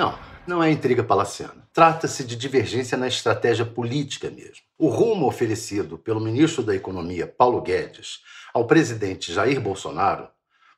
Não, não é intriga palaciana. Trata-se de divergência na estratégia política mesmo. O rumo oferecido pelo ministro da Economia, Paulo Guedes, ao presidente Jair Bolsonaro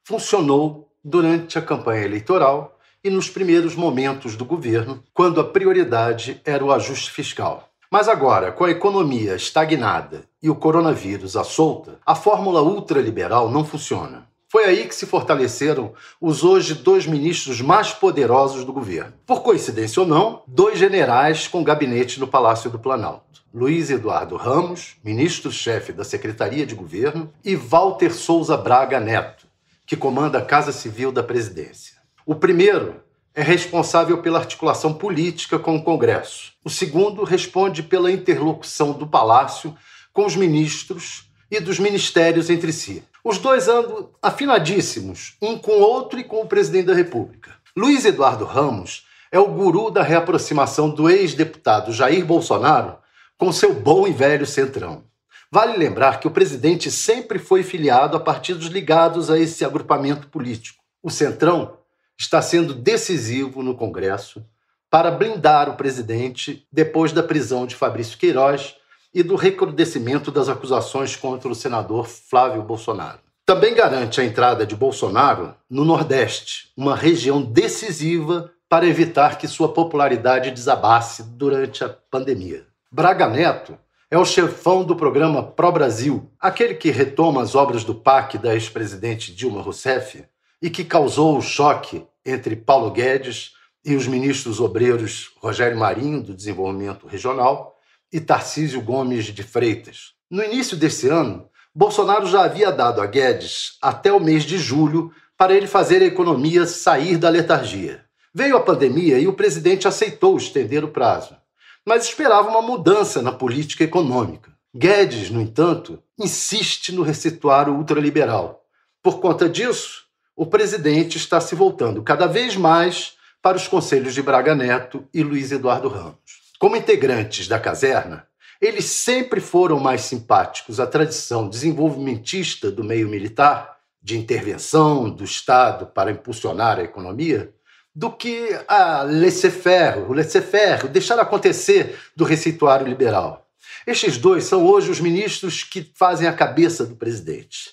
funcionou durante a campanha eleitoral e nos primeiros momentos do governo, quando a prioridade era o ajuste fiscal. Mas agora, com a economia estagnada e o coronavírus à solta, a fórmula ultraliberal não funciona. Foi aí que se fortaleceram os hoje dois ministros mais poderosos do governo. Por coincidência ou não, dois generais com gabinete no Palácio do Planalto. Luiz Eduardo Ramos, ministro-chefe da Secretaria de Governo, e Walter Souza Braga Neto, que comanda a Casa Civil da Presidência. O primeiro é responsável pela articulação política com o Congresso. O segundo responde pela interlocução do Palácio com os ministros e dos ministérios entre si. Os dois andam afinadíssimos, um com o outro e com o presidente da República. Luiz Eduardo Ramos é o guru da reaproximação do ex-deputado Jair Bolsonaro com seu bom e velho centrão. Vale lembrar que o presidente sempre foi filiado a partidos ligados a esse agrupamento político. O centrão está sendo decisivo no Congresso para blindar o presidente depois da prisão de Fabrício Queiroz e do recrudescimento das acusações contra o senador Flávio Bolsonaro. Também garante a entrada de Bolsonaro no Nordeste, uma região decisiva para evitar que sua popularidade desabasse durante a pandemia. Braga Neto é o chefão do programa Pro Brasil, aquele que retoma as obras do PAC da ex-presidente Dilma Rousseff e que causou o choque entre Paulo Guedes e os ministros obreiros Rogério Marinho, do Desenvolvimento Regional, e Tarcísio Gomes de Freitas. No início desse ano, Bolsonaro já havia dado a Guedes até o mês de julho para ele fazer a economia sair da letargia. Veio a pandemia e o presidente aceitou estender o prazo, mas esperava uma mudança na política econômica. Guedes, no entanto, insiste no receituário ultraliberal. Por conta disso, o presidente está se voltando cada vez mais para os conselhos de Braga Neto e Luiz Eduardo Ramos. Como integrantes da caserna, eles sempre foram mais simpáticos à tradição desenvolvimentista do meio militar, de intervenção do Estado para impulsionar a economia, do que a laissez-faire, o laissez-faire, deixar acontecer do receituário liberal. Estes dois são hoje os ministros que fazem a cabeça do presidente.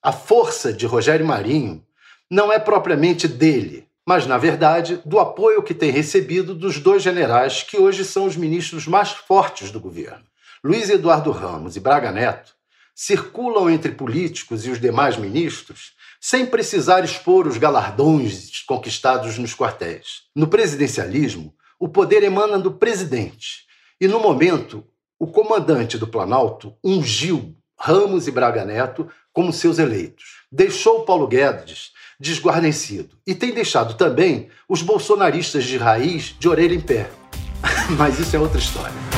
A força de Rogério Marinho não é propriamente dele, mas, na verdade, do apoio que tem recebido dos dois generais que hoje são os ministros mais fortes do governo. Luiz Eduardo Ramos e Braga Neto circulam entre políticos e os demais ministros sem precisar expor os galardões conquistados nos quartéis. No presidencialismo, o poder emana do presidente, e no momento, o comandante do Planalto ungiu Ramos e Braga Neto como seus eleitos. Deixou Paulo Guedes desguarnecido. E tem deixado também os bolsonaristas de raiz de orelha em pé. Mas isso é outra história.